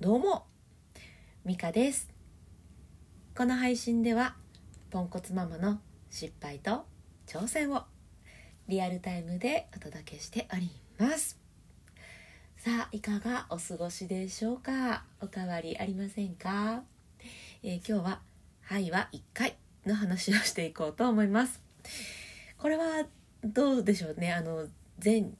どうもミカです。この配信ではポンコツママの失敗と挑戦をリアルタイムでお届けしております。さあいかがお過ごしでしょうか？おかわりありませんか、えー、今日は「はい」は1回の話をしていこうと思います。これはどうでしょうね？あの全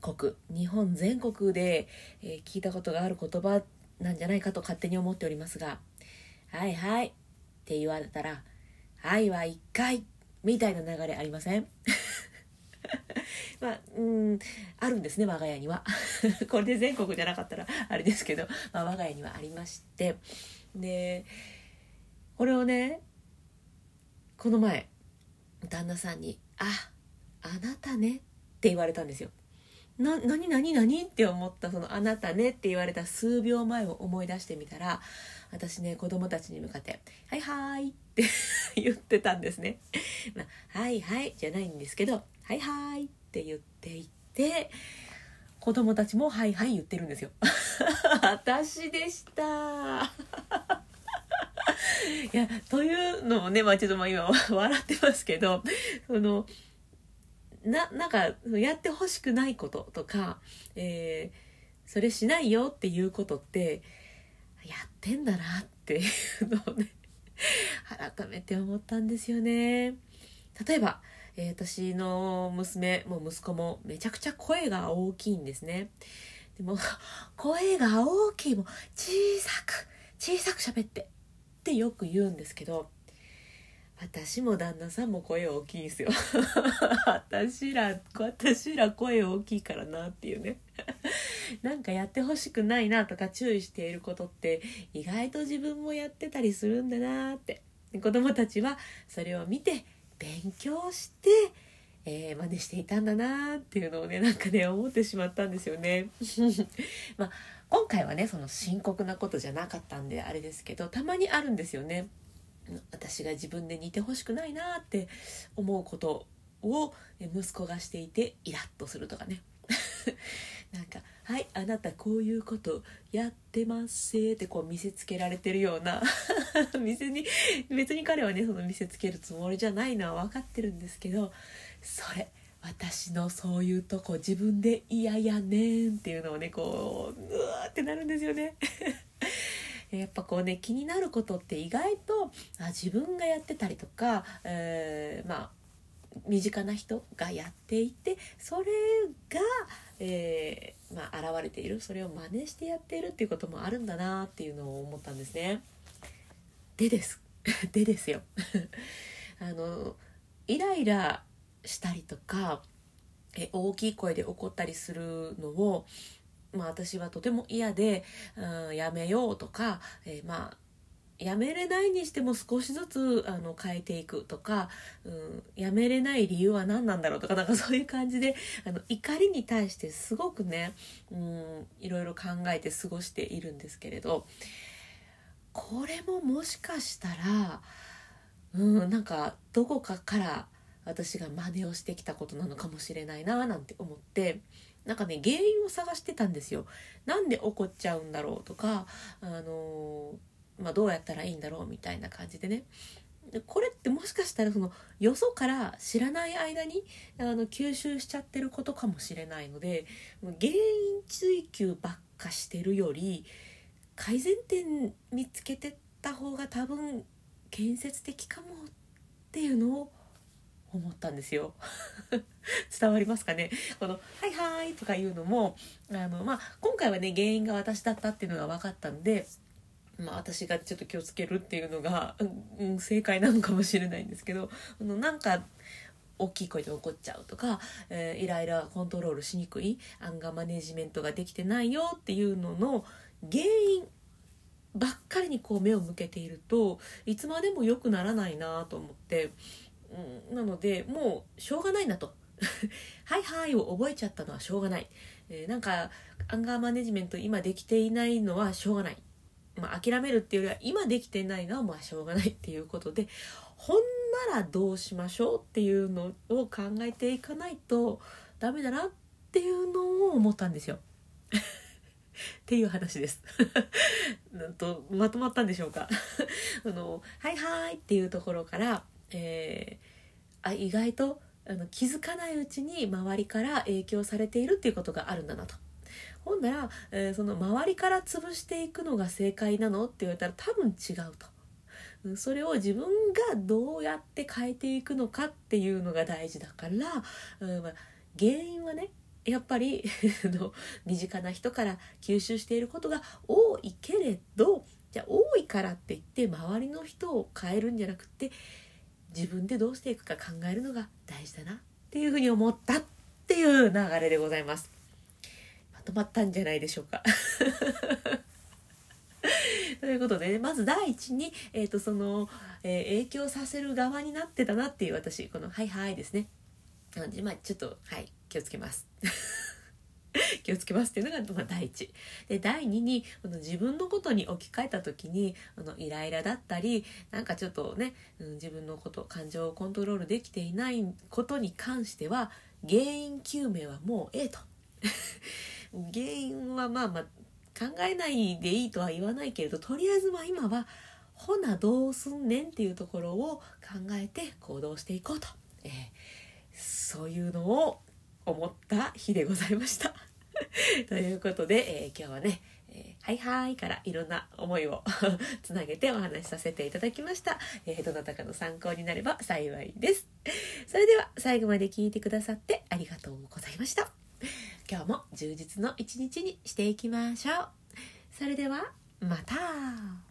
国日本全国で、えー、聞いたことがある言葉なんじゃないかと勝手に思っておりますが「はいはい」って言われたら「はいは1回」みたいな流れありません？まあうんあるんですね我が家には。これで全国じゃなかったらあれですけど、まあ、我が家にはありまして。でこれをねこの前旦那さんに「ああなたね」って言われたんですよ。な何何何って思ったその「あなたね」って言われた数秒前を思い出してみたら私ね子供たちに向かって「はいはい」って 言ってたんですね。まあ、はいはいじゃないんですけど「はいはい」って言っていて子供たちも「はいはい」言ってるんですよ。私でした。いやというのもね、まあ、ちょっとまあ今笑ってますけどそのななんかやってほしくないこととか、えー、それしないよっていうことってやってんだなっていうのをね改めて思ったんですよね。例えば、えー、私の娘も息子もめちゃくちゃ声が大きいんですね。でも声が大きいも小さく小さく喋ってってよく言うんですけど私も旦那さんも声大きいんですよ 私ら私ら声大きいからなっていうね なんかやってほしくないなとか注意していることって意外と自分もやってたりするんだなって子供たちはそれを見て勉強して、えー、真似していたんだなっていうのをねなんかね思ってしまったんですよね。まあ今回はねその深刻なことじゃなかったんであれですけどたまにあるんですよね。私が自分で似てほしくないなって思うことを息子がしていてイラッとするとかね。なんか「はいあなたこういうことやってます」ってこう見せつけられてるような 店に別に彼はねその見せつけるつもりじゃないのは分かってるんですけどそれ私のそういうとこ自分で嫌やねんっていうのをねこううわーってなるんですよね。やっぱこうね気になることって意外とあ自分がやってたりとか、えー、まあ身近な人がやっていてそれが、えー、まあ、現れているそれを真似してやっているっていうこともあるんだなっていうのを思ったんですね。でです でですよ あのイライラしたりとかえ大きい声で怒ったりするのをまあ、私はとても嫌で、うん、やめようとか、えー、まあやめれないにしても少しずつあの変えていくとか、うん、やめれない理由は何なんだろうとかなんかそういう感じであの怒りに対してすごくね、うん、いろいろ考えて過ごしているんですけれどこれももしかしたら、うん、なんかどこかから私が真似をしてきたことなのかもしれないななんて思ってなんかね原因を探してたんですよ。なんで怒っちゃうんだろうとか、あのまあ、どうやったらいいんだろうみたいな感じでね。これってもしかしたらそのよそから知らない間にあの吸収しちゃってることかもしれないので原因追求ばっかしてるより改善点見つけてった方が多分建設的かもっていうのを思ったんですよ。伝わりますかね？この「はいはい」とかいうのもあの、まあ、今回はね原因が私だったっていうのが分かったんで、まあ、私がちょっと気をつけるっていうのが、うん、正解なのかもしれないんですけどあのなんか大きい声で怒っちゃうとか、えー、イライラコントロールしにくいアンガーマネジメントができてないよっていうのの原因ばっかりにこう目を向けているといつまでも良くならないなと思ってうん、なのでもうしょうがないなと はいはいを覚えちゃったのはしょうがない、えー、なんかアンガーマネジメント今できていないのはしょうがない、まあ、諦めるっていうよりは今できてないのはまあしょうがない っていうことでほんならどうしましょうっていうのを考えていかないとダメだなっていうのを思ったんですよ。っていう話です。なんとまとまったんでしょうかあの「はいはい」っていうところから、えー、あ意外とあの気づかないうちに周りから影響されているっていうことがあるんだなと。ほんなら、えー、その周りから潰していくのが正解なのって言われたら多分違うと。それを自分がどうやって変えていくのかっていうのが大事だから、うんまあ、原因はねやっぱり 身近な人から吸収していることが多いけれどじゃあ多いからって言って周りの人を変えるんじゃなくて自分でどうしていくか考えるのが大事だなっていうふうに思ったっていう流れでございます。まとまったんじゃないでしょうか。ということで、ね、まず第一に、えーとそのえー、影響させる側になってたなっていう私この「はいはい」ですね。まあ、ちょっとはい気をつけます。気をつけますっていうのが、ま、第一。で第二にこの自分のことに置き換えた時にあのイライラだったりなんかちょっとね、うん、自分のこと感情をコントロールできていないことに関しては原因究明はもうええと。原因はまあまあ考えないでいいとは言わないけれどとりあえずまあ今はほなどうすんねんっていうところを考えて行動していこうと、えー、そういうのを思った日でございました。ということで、えー、今日はね、えー、はいはいからいろんな思いをつなげてお話しさせていただきました、えー、どなたかの参考になれば幸いです。それでは最後まで聞いてくださってありがとうございました。今日も充実の一日にしていきましょう。それではまた。